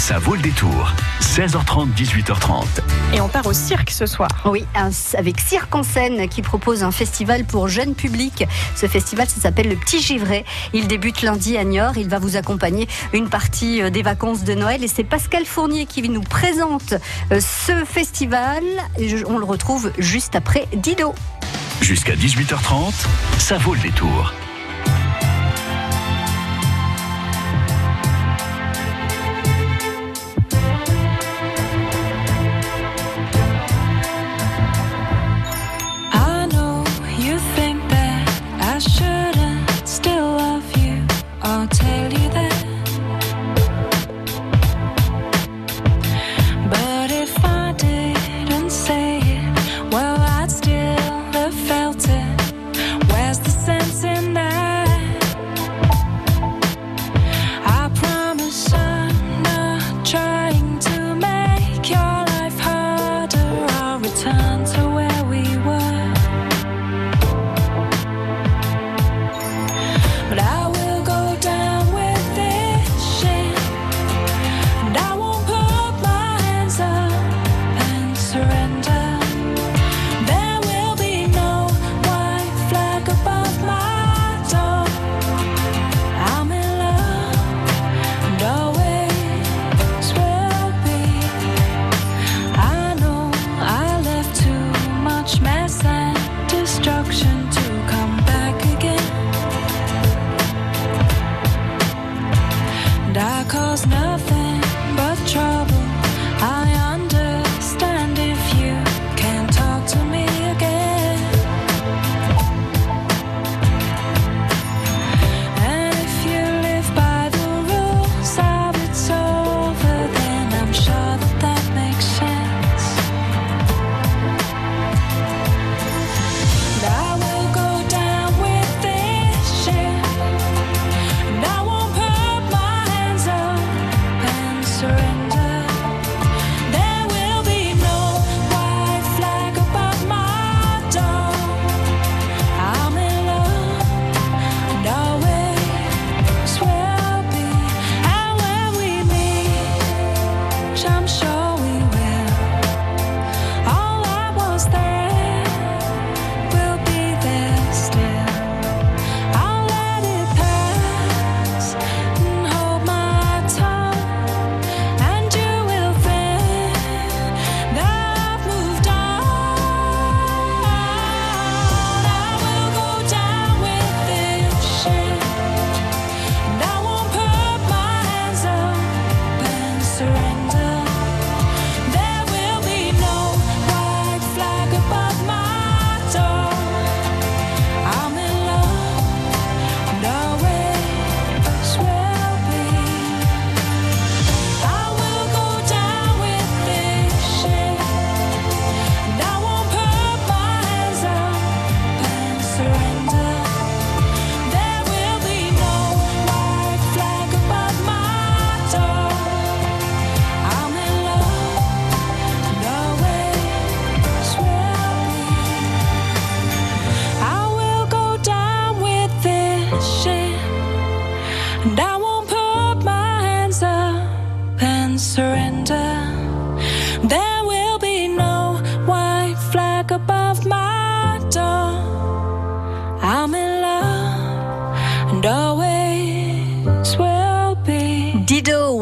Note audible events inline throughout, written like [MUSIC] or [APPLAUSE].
Ça vaut le détour. 16h30, 18h30. Et on part au cirque ce soir. Oui, avec Cirque en scène qui propose un festival pour jeunes publics. Ce festival, ça s'appelle le Petit Givret. Il débute lundi à Niort. Il va vous accompagner une partie euh, des vacances de Noël. Et c'est Pascal Fournier qui nous présente euh, ce festival. On le retrouve juste après Dido. Jusqu'à 18h30, ça vaut le détour.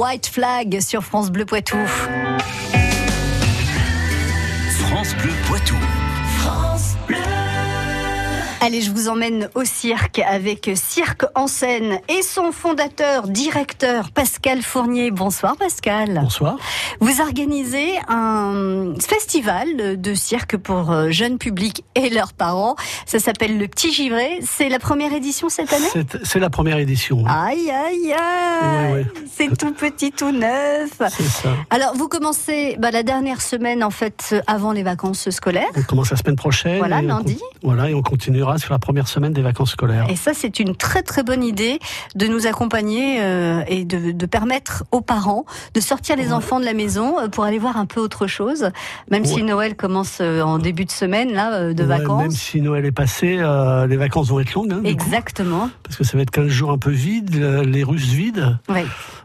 White Flag sur France Bleu Poitou. Allez, je vous emmène au cirque avec Cirque en scène et son fondateur, directeur Pascal Fournier. Bonsoir Pascal. Bonsoir. Vous organisez un festival de cirque pour euh, jeunes publics et leurs parents. Ça s'appelle le Petit Givré. C'est la première édition cette année? C'est la première édition. Aïe, aïe, aïe. C'est tout petit, tout neuf. C'est ça. Alors, vous commencez bah, la dernière semaine, en fait, avant les vacances scolaires. On commence la semaine prochaine. Voilà, lundi. voilà, et on continuera sur la première semaine des vacances scolaires. Et ça, c'est une très très bonne idée de nous accompagner euh, et de, de, permettre aux parents de sortir les enfants de la maison euh, pour aller voir un peu autre chose, même si Noël commence euh, en début de semaine là de vacances. Même si Noël est passé, euh, les vacances vont être longues. Hein, Exactement. parce que ça va être 15 jours un peu vides, les Russes vides. Oui.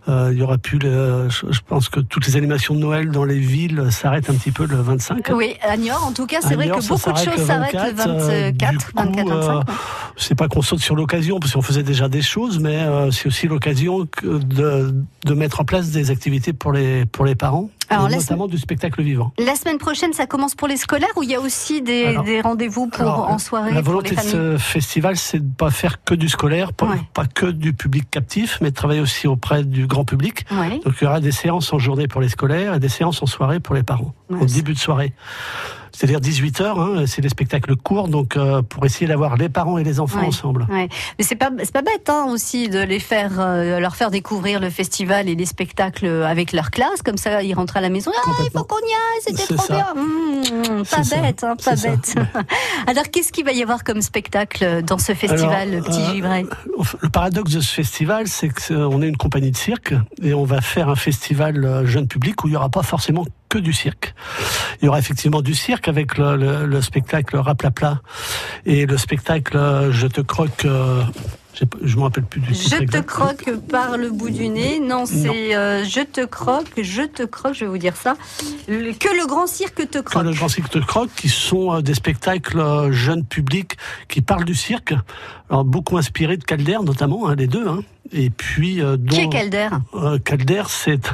Euh, il y aura plus, le, je pense que toutes les animations de Noël dans les villes s'arrêtent un petit peu le 25. Oui, à Niort en tout cas, c'est vrai que beaucoup de choses s'arrêtent le 24, 24, 25. c'est pas qu'on saute sur l'occasion, parce qu'on faisait déjà des choses, mais euh, c'est aussi l'occasion de, de mettre en place des activités pour les, pour les parents. Alors, notamment du spectacle vivant. La semaine prochaine, ça commence pour les scolaires ou il y a aussi des, des rendez-vous pour en soirée La volonté de ce festival, c'est de pas faire que du scolaire, pas, pas, que du public captif, mais de travailler aussi auprès du grand public. Ouais. Donc il y aura des séances en journée pour les scolaires et des séances en soirée pour les parents, ouais, au début de soirée c'est-à-dire 18 heures. Hein, c'est des spectacles courts, donc euh, pour essayer d'avoir les parents et les enfants ouais, ensemble. Ouais. Mais c'est pas pas bête hein, aussi de les faire euh, leur faire découvrir le festival et les spectacles avec leur classe, comme ça ils rentrent à la maison. Ah, il faut qu'on y aille, c'était trop ça. bien. Mmh, pas bête, hein, pas bête. [LAUGHS] Alors qu'est-ce qu'il va y avoir comme spectacle dans ce festival, Alors, Petit euh, Givray Le paradoxe de ce festival, c'est qu'on est une compagnie de cirque et on va faire un festival jeune public où il n'y aura pas forcément que du cirque. Il y aura effectivement du cirque avec le, le, le spectacle Raplapla et le spectacle Je te croque. Euh, je me rappelle plus du titre. Je exact. te croque par le bout du nez. Non, c'est euh, Je te croque, je te croque, je vais vous dire ça. Le, que le grand cirque te croque. Que le grand cirque te croque, qui sont euh, des spectacles euh, jeunes publics qui parlent du cirque. Alors, beaucoup inspirés de Calder, notamment, hein, les deux. Hein. Et puis. Euh, dont, qui est Calder? Calder, c'est.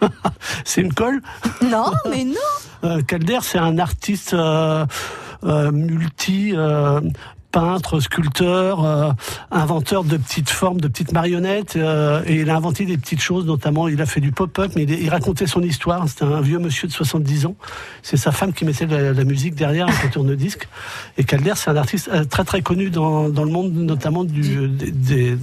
[LAUGHS] c'est une colle Non, mais non. Euh, Calder, c'est un artiste euh, euh, multi peintre, sculpteur, euh, inventeur de petites formes, de petites marionnettes, euh, et il a inventé des petites choses, notamment il a fait du pop-up, mais il, il, racontait son histoire. C'était un vieux monsieur de 70 ans. C'est sa femme qui mettait la, la musique derrière avec un tourne-disque. Et Calder, c'est un artiste euh, très très connu dans, dans le monde, notamment du, des,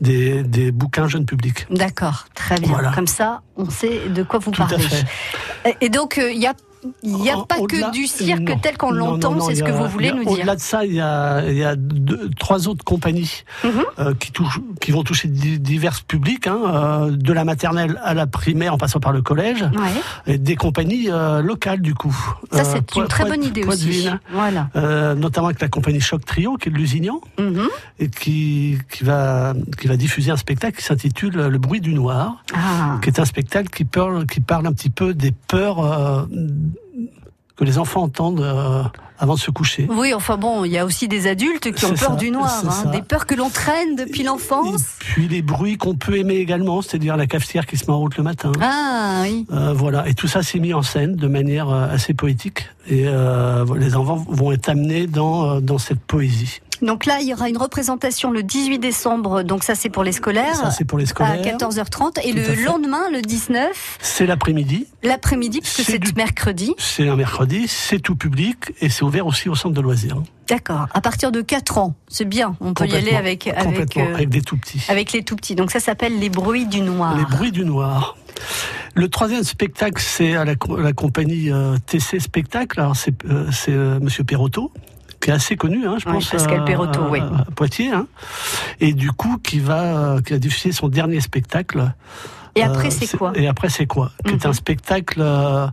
des, bouquins jeunes publics. D'accord, très bien. Voilà. Comme ça, on sait de quoi vous Tout parlez. À fait. Et donc, il y a il n'y a pas que du cirque non, tel qu'on l'entend, c'est ce que vous voulez nous dire. Au-delà de ça, il y a, il y a deux, trois autres compagnies mm -hmm. euh, qui, touchent, qui vont toucher divers publics, hein, euh, de la maternelle à la primaire en passant par le collège, ouais. et des compagnies euh, locales du coup. Ça, c'est une très bonne idée aussi. Voilà. Notamment avec la compagnie Choc Trio, qui est de Lusignan, mm -hmm. et qui, qui, va, qui va diffuser un spectacle qui s'intitule Le bruit du noir, ah. qui est un spectacle qui parle, qui parle un petit peu des peurs que les enfants entendent euh, avant de se coucher. Oui, enfin bon, il y a aussi des adultes qui ont peur ça, du noir, hein, des peurs que l'on traîne depuis l'enfance. Puis les bruits qu'on peut aimer également, c'est-à-dire la cafetière qui se met en route le matin. Ah oui. Euh, voilà, et tout ça s'est mis en scène de manière euh, assez poétique, et euh, les enfants vont être amenés dans, dans cette poésie. Donc là, il y aura une représentation le 18 décembre, donc ça c'est pour les scolaires. Ça c'est pour les scolaires. À 14h30. Et le lendemain, le 19. C'est l'après-midi. L'après-midi, puisque c'est du... mercredi. C'est un mercredi, c'est tout public et c'est ouvert aussi au centre de loisirs. D'accord. À partir de 4 ans, c'est bien. On peut y aller avec avec, euh, avec des tout petits. Avec les tout petits. Donc ça s'appelle les bruits du noir. Les bruits du noir. Le troisième spectacle, c'est à la, la compagnie euh, TC Spectacle. Alors c'est euh, euh, Monsieur Perotto qui est assez connu, hein, je oui, pense, Pascal Perotto, oui. à Poitiers, hein, et du coup qui va, qui a diffusé son dernier spectacle. Et après euh, c'est quoi Et après c'est quoi mm -hmm. Qui est un spectacle euh,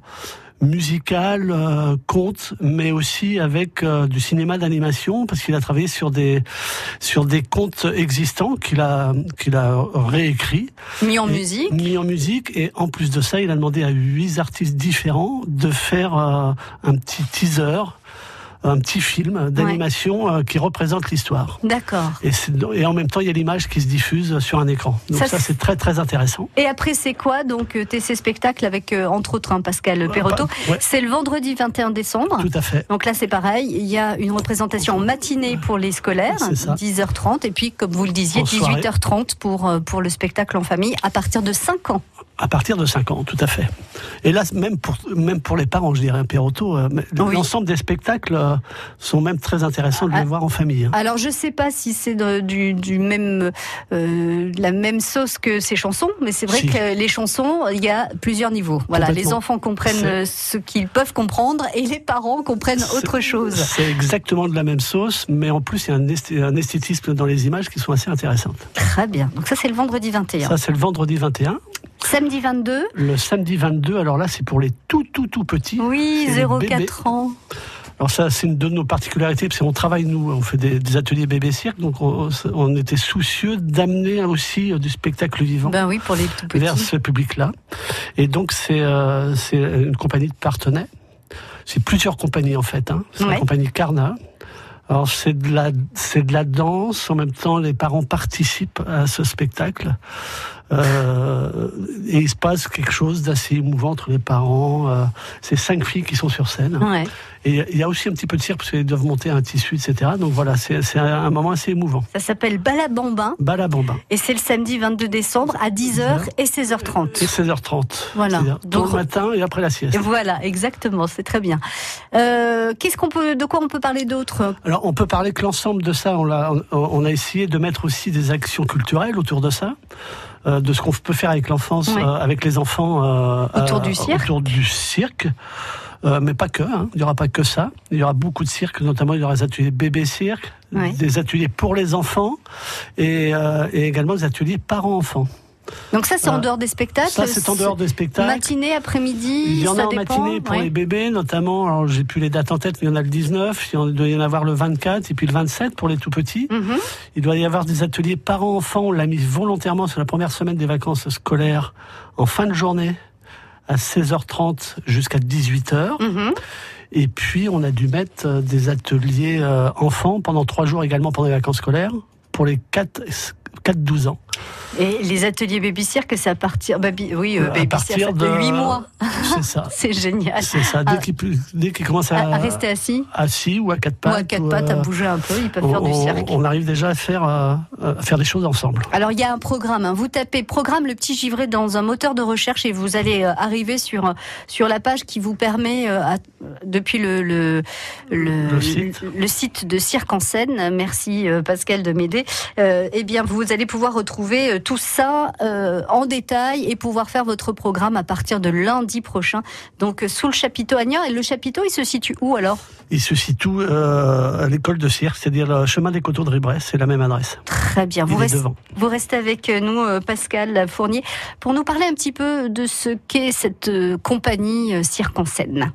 musical, euh, conte, mais aussi avec euh, du cinéma d'animation, parce qu'il a travaillé sur des sur des contes existants qu'il a qu'il a réécrit, mis en musique, mis en musique, et en plus de ça, il a demandé à huit artistes différents de faire euh, un petit teaser un petit film d'animation ouais. euh, qui représente l'histoire. D'accord. Et, et, en même temps, il y a l'image qui se diffuse sur un écran. Donc ça, ça c'est très très intéressant. Et après, c'est quoi donc TC Spectacle avec euh, entre autres hein, Pascal Perotto bah, ouais. C'est le vendredi 21 décembre. Tout à fait. Donc là, c'est pareil. Il y a une représentation en matinée pour les scolaires, 10h30, et puis comme vous le disiez, 18h30 pour euh, pour le spectacle en famille à partir de 5 ans. À partir de 5 ans, tout à fait. Et là, même pour, même pour les parents, je dirais, un Perotto, euh, Oui. l'ensemble des spectacles euh, sont même très intéressants de les Ah. voir en famille. hein. Alors je sais pas si c'est de- du, du même euh, la même sauce que ces chansons, mais c'est vrai Si. que les chansons, il y a plusieurs niveaux. Voilà, les enfants comprennent ce qu'ils peuvent comprendre et les parents comprennent autre chose. C'est exactement de la même sauce, mais en plus, il y a un esthétisme dans les images qui sont assez intéressantes. Très bien. Donc ça c'est le vendredi 21. Ça, c'est le vendredi 21. Samedi 22. Le samedi 22, alors là, c'est pour les tout, tout, tout petits. Oui, C'est les 0,4 ans. Alors ça, c'est une de nos particularités, parce qu'on travaille, nous, on fait des, des ateliers bébé cirque, donc on, on était soucieux d'amener aussi euh, du spectacle vivant Ben oui, pour les tout petits. vers ce public-là. Et donc, c'est euh, c'est une compagnie de partenaires. C'est plusieurs compagnies, en fait. Hein. C'est Ouais. la compagnie Carna. Alors, c'est de, la, c'est de la danse. En même temps, les parents participent à ce spectacle. Euh, et il se passe quelque chose d'assez émouvant entre les parents. Euh, c'est cinq filles qui sont sur scène. Ouais. Et il y a aussi un petit peu de cirque parce qu'ils doivent monter un tissu, etc. Donc voilà, c'est un moment assez émouvant. Ça s'appelle Balabambin Balabamba. et c'est le samedi 22 décembre à 10h et 16h30. Et 16h30. Voilà. Donc- le matin et après la sieste. Voilà, exactement, c'est très bien. Euh, Qu'est-ce qu'on peut, de quoi on peut parler d'autre? Alors, on peut parler que l'ensemble de ça, on, a essayé de mettre aussi des actions culturelles autour de ça, euh, de ce qu'on peut faire avec l'enfance, euh, avec les enfants. euh, Autour euh, du cirque. Autour du cirque. Euh, mais pas que, hein. il n'y aura pas que ça. Il y aura beaucoup de cirques, notamment il y aura des ateliers bébé cirque, Ouais. des ateliers pour les enfants et, euh, et également des ateliers parents-enfants. Donc ça, c'est en Euh, dehors des spectacles. Ça, c'est en dehors des spectacles. Matinée, après-midi. Il y en ça a en dépend, matinée pour ouais. les bébés, notamment. Alors, j'ai plus les dates en tête, mais il y en a le 19. Il doit y en avoir le 24 et puis le 27 pour les tout petits. Mhm. Il doit y avoir des ateliers parents-enfants. On l'a mis volontairement sur la première semaine des vacances scolaires en fin de journée à 16h30 jusqu'à 18h. Mhm. Et puis, on a dû mettre euh, des ateliers euh, enfants pendant trois jours également pendant les vacances scolaires pour les 4-12 ans. Et les ateliers baby cirque, c'est à partir, baby, oui, euh, à partir de de 8 mois. C'est ça. [LAUGHS] C'est génial. C'est ça. Dès Ah. qu'ils qu'ils commencent à, rester assis assis ou à quatre ou pattes. à quatre ou, pattes, à euh, bouger un peu, ils peuvent on, faire du cirque. on arrive déjà à faire, euh, à faire des choses ensemble. Alors il y a un programme. hein. Vous tapez programme le petit givré dans un moteur de recherche et vous allez euh, arriver sur sur la page qui vous permet à- depuis le le, le, Le site. le site de Cirque en scène. Merci Pascal de m'aider. Euh, eh bien vous allez pouvoir retrouver euh, tout ça euh, en détail et pouvoir faire votre programme à partir de lundi prochain. Donc sous le chapiteau Niort. Et le chapiteau il se situe où alors? Il se situe euh, à l'école de cirque, c'est-à-dire le chemin des coteaux de Ribrès, c'est la même adresse. Très bien. Vous est restez, devant. vous restez avec nous, Pascal Fournier, pour nous parler un petit peu de ce qu'est cette compagnie Cirque en scène.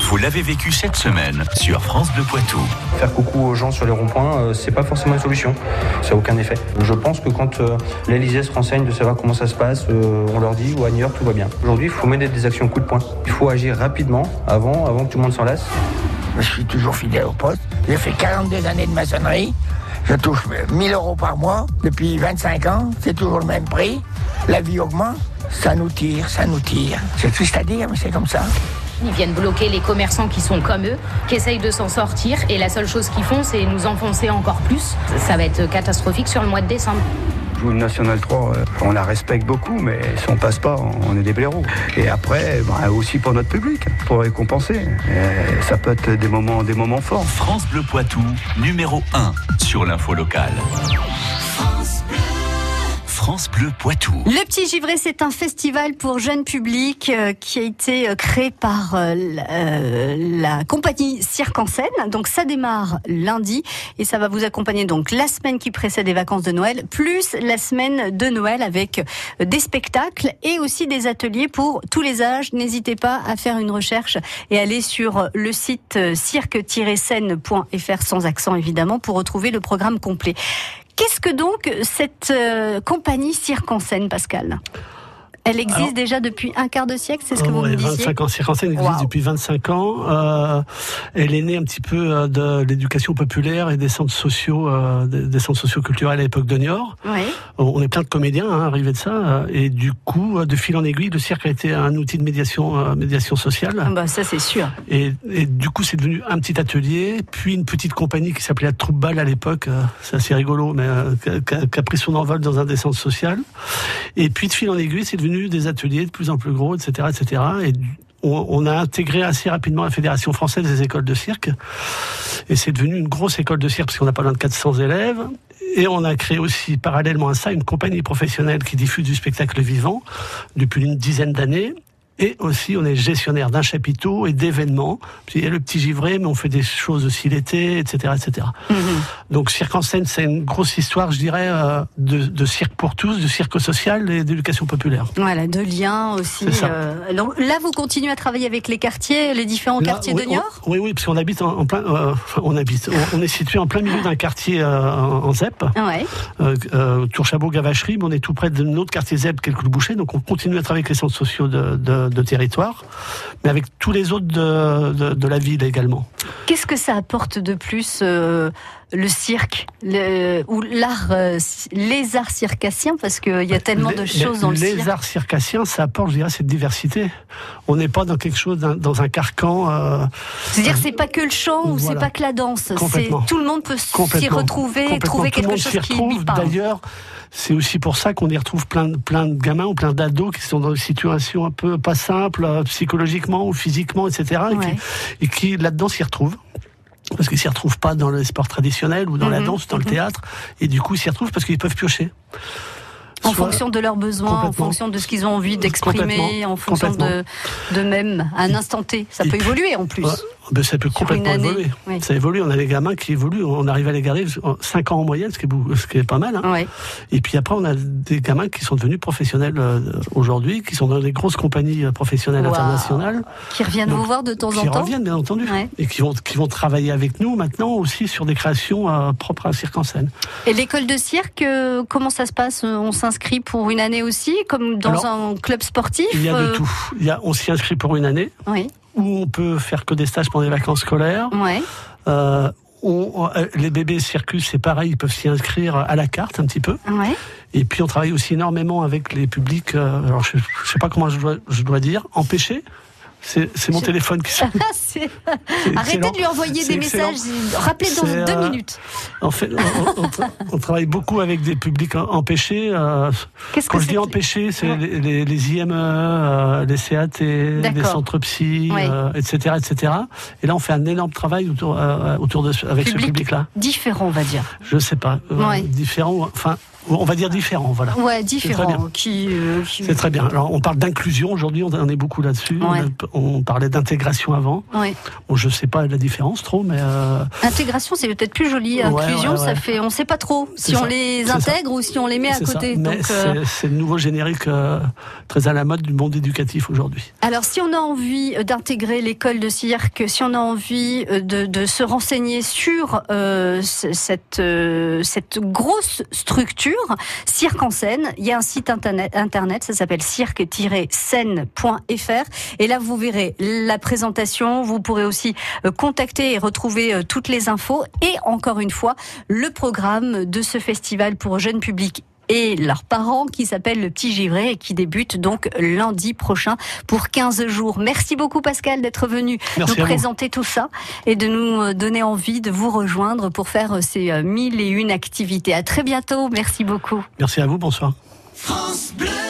Vous l'avez vécu cette semaine sur France Bleu Poitou. Faire coucou aux gens sur les ronds-points, euh, c'est pas forcément une solution. Ça n'a aucun effet. Je pense que quand euh, l'Elysée se renseigne de savoir comment ça se passe, euh, on leur dit ou à New York tout va bien. Aujourd'hui, il faut mener des actions coup de poing. Il faut agir rapidement avant, avant que tout le monde s'en lasse. Je suis toujours fidèle au poste. J'ai fait 42 années de maçonnerie. Je touche 1000 euros par mois depuis 25 ans. C'est toujours le même prix. La vie augmente. Ça nous tire, ça nous tire. C'est triste à dire, mais c'est comme ça. Ils viennent bloquer les commerçants qui sont comme eux, qui essayent de s'en sortir, et la seule chose qu'ils font, c'est nous enfoncer encore plus. Ça va être catastrophique sur le mois de décembre. Jouer le National 3, euh, on la respecte beaucoup, mais si on passe pas, on est des blaireaux. Et après, bah, aussi pour notre public, pour récompenser. Et ça peut être des moments, des moments forts. France Bleu Poitou, numéro 1 sur l'info locale. Le Petit Givré, c'est un festival pour jeunes publics euh, qui a été euh, créé par euh, la, compagnie Cirque en scène. Donc ça démarre lundi et ça va vous accompagner donc la semaine qui précède les vacances de Noël, plus la semaine de Noël avec des spectacles et aussi des ateliers pour tous les âges. N'hésitez pas à faire une recherche et aller sur le site cirque-scène.fr sans accent évidemment pour retrouver le programme complet. Qu'est-ce que donc cette euh, compagnie scène, Pascal? Elle existe Alors- déjà depuis un quart de siècle, c'est ce que Ah vous ouais, me disiez 25 ans. Scène existe Wow. depuis 25 ans. Euh, elle est née un petit peu euh, de l'éducation populaire et des centres sociaux, euh, des, centres sociaux culturels à l'époque de Niort. Oui. On est plein de comédiens hein, arrivés de ça. euh, Et du coup, euh, de fil en aiguille, le cirque a été un outil de médiation, euh, médiation sociale. Bah, ça, c'est sûr. Et, et du coup, c'est devenu un petit atelier, puis une petite compagnie qui s'appelait la Troupe Balle à l'époque. euh, c'est assez rigolo, mais euh, qui a- a pris son envol dans un des centres sociaux. Et puis, de fil en aiguille, c'est devenu des ateliers de plus en plus gros, etc., etc. Et on a intégré assez rapidement la Fédération française des écoles de cirque. Et c'est devenu une grosse école de cirque parce qu'on a pas loin de 400 élèves. Et on a créé aussi, parallèlement à ça, une compagnie professionnelle qui diffuse du spectacle vivant depuis une dizaine d'années. Et aussi, on est gestionnaire d'un chapiteau et d'événements. Il y a le petit givré, mais on fait des choses aussi l'été, etc., etc. Mhm. Donc, Cirque en scène, c'est une grosse histoire, je dirais, euh, de, de cirque pour tous, de cirque social et d'éducation populaire. Voilà, de liens aussi. Euh, donc là, vous continuez à travailler avec les quartiers, les différents Là, quartiers oui, de Niort? Oui, oui, parce qu'on habite en, en plein, euh, on habite, on, on est situé en plein milieu d'un quartier euh, en, en ZEP, Ouais. euh, Tour-Chabot-Gavacherie, mais on est tout près d'un autre quartier ZEP, quelques bouchers, donc on continue à travailler avec les centres sociaux de, de, de territoire, mais avec tous les autres de, de, de la ville également. Qu'est-ce que ça apporte de plus euh, le cirque le- ou l'art, euh, les arts circassiens? Parce qu'il y a tellement de Les- choses dans le les cirque. arts circassiens, ça apporte, je dirais, cette diversité. On n'est pas dans quelque chose, dans un carcan. euh, C'est-à-dire, c'est pas que le chant ou c'est Voilà. pas que la danse. Tout le monde peut s'y retrouver, trouver quelque chose qui lui parle. D'ailleurs, c'est aussi pour ça qu'on y retrouve plein, de- plein de gamins ou plein d'ados qui sont dans des situations un peu pas simples, euh, psychologiquement ou physiquement, etc. et qui- Ouais. Et qui, là-dedans s'y retrouvent. Parce qu'ils s'y retrouvent pas dans le sport traditionnel ou dans la Mhm, danse, dans le mhm. théâtre. Et du coup, ils s'y retrouvent parce qu'ils peuvent piocher. En Soit- fonction de leurs besoins, en fonction de ce qu'ils ont envie d'exprimer, en fonction de, de même, à un instant T. Ça peut évoluer en plus. Ben ça peut complètement évoluer. oui. Ça évolue. On a des gamins qui évoluent. On arrive à les garder 5 ans en moyenne, ce qui est, bou- ce qui est pas mal. hein. Et puis après, on a des gamins qui sont devenus professionnels euh, aujourd'hui, qui sont dans des grosses compagnies euh, professionnelles internationales, Qui reviennent Donc, vous voir de temps en qui temps. reviennent bien entendu, Ouais. et qui vont qui vont travailler avec nous maintenant aussi sur des créations euh, propres à Cirque en scène. Et l'école de cirque, euh, comment ça se passe? On s'inscrit pour une année aussi, comme dans Alors, un club sportif Il y a de euh, tout. Il y a, on s'y inscrit pour une année, Oui, où on peut faire que des stages pendant les vacances scolaires. ouais. Euh, on- euh, les bébés circus, c'est pareil, ils peuvent s'y inscrire à la carte un petit peu. ouais. Et puis on travaille aussi énormément avec les publics. euh, alors je, je sais pas comment je dois, je dois dire, empêcher. C'est mon Je- téléphone qui. [LAUGHS] Arrêtez de lui envoyer des excellent. messages. Rappelez dans deux euh, minutes. En fait, on, on tra- on travaille beaucoup avec des publics em- empêchés. euh, Qu'est-ce que quand je c'est dis que- empêchés, c'est Ouais. les, les, les IME, euh, les CAT, les centres psy, Ouais. euh, etc., etc. Et là, on fait un énorme travail autour, autour de ce- avec Public. ce public-là. Différent, on va dire. Je sais pas, Ouais. différent. Enfin, on va dire différent, voilà. Ouais, très différent. bien. Qui, euh, qui- C'est très bien. Alors, on parle d'inclusion aujourd'hui, on en est beaucoup là-dessus. On Ouais. a- On, parlait d'intégration avant. Ouais. Bon, je sais pas la différence trop, mais euh, Intégration, c'est peut-être plus joli. Inclusion, ouais, ça fait, on sait pas trop si on les intègre ou si on les met à côté. Euh, c'est le nouveau générique très à la mode du monde éducatif aujourd'hui. Alors, si on a envie d'intégrer l'école de cirque, si on a envie de, de se renseigner sur cette, cette grosse structure, Cirque en scène, il y a un site internet, ça s'appelle cirque-scène.fr. Et là, vous verrez la présentation. Vous pourrez aussi euh, contacter et retrouver euh, toutes les infos. Et encore une fois, le programme de ce festival pour jeunes publics et leurs parents qui s'appelle Le Petit Givré et qui débute donc lundi prochain pour 15 jours. Merci beaucoup Pascal d'être venu Merci nous vous. présenter tout ça et de nous euh, donner envie de vous rejoindre pour faire euh, ces euh, mille et une activités. À très bientôt. Merci beaucoup. Merci à vous, bonsoir. Bleu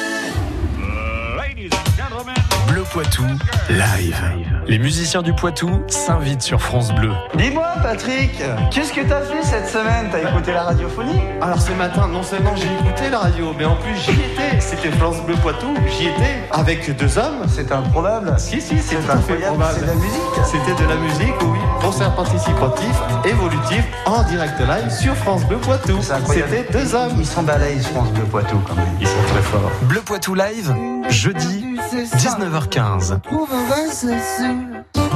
Poitou, live. Les musiciens du Poitou s'invitent sur France Bleu. Dis-moi, Patrick, qu'est-ce que t'as fait cette semaine? T'as écouté la radiophonie? Alors ce matin, non seulement j'ai écouté la radio, mais en plus j'y étais. C'était France Bleu Poitou, j'y étais avec deux hommes. C'est improbable. Si, si, c'est incroyable, probable. c'est de la musique. C'était de la musique, oui. Concert participatif, évolutif, en direct live sur France Bleu Poitou. C'était deux hommes. Ils sont balèzes, France Bleu Poitou, quand même. Ils sont très forts. Bleu Poitou live, jeudi, 19h15. Trouve un vin, c'est sûr.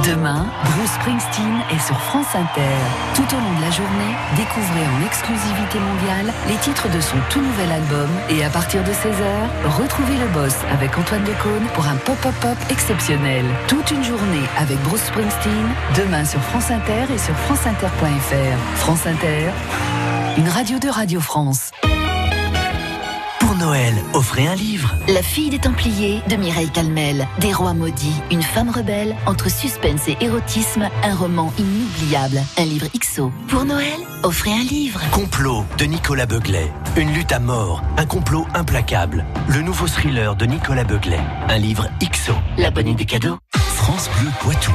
Demain, Bruce Springsteen est sur France Inter. Tout au long de la journée, découvrez en exclusivité mondiale les titres de son tout nouvel album et à partir de 16h, retrouvez le boss avec Antoine Decaune pour un pop-up-pop exceptionnel. Toute une journée avec Bruce Springsteen, demain sur France Inter et sur franceinter.fr. France Inter, une radio de Radio France. Pour Noël, offrez un livre. La fille des Templiers de Mireille Calmel. Des rois maudits, une femme rebelle, entre suspense et érotisme, un roman inoubliable. Un livre XO. Pour Noël, offrez un livre. Complot de Nicolas Beuglet. Une lutte à mort, un complot implacable. Le nouveau thriller de Nicolas Beuglet. Un livre XO. La bonne idée cadeau. France Bleu Poitou.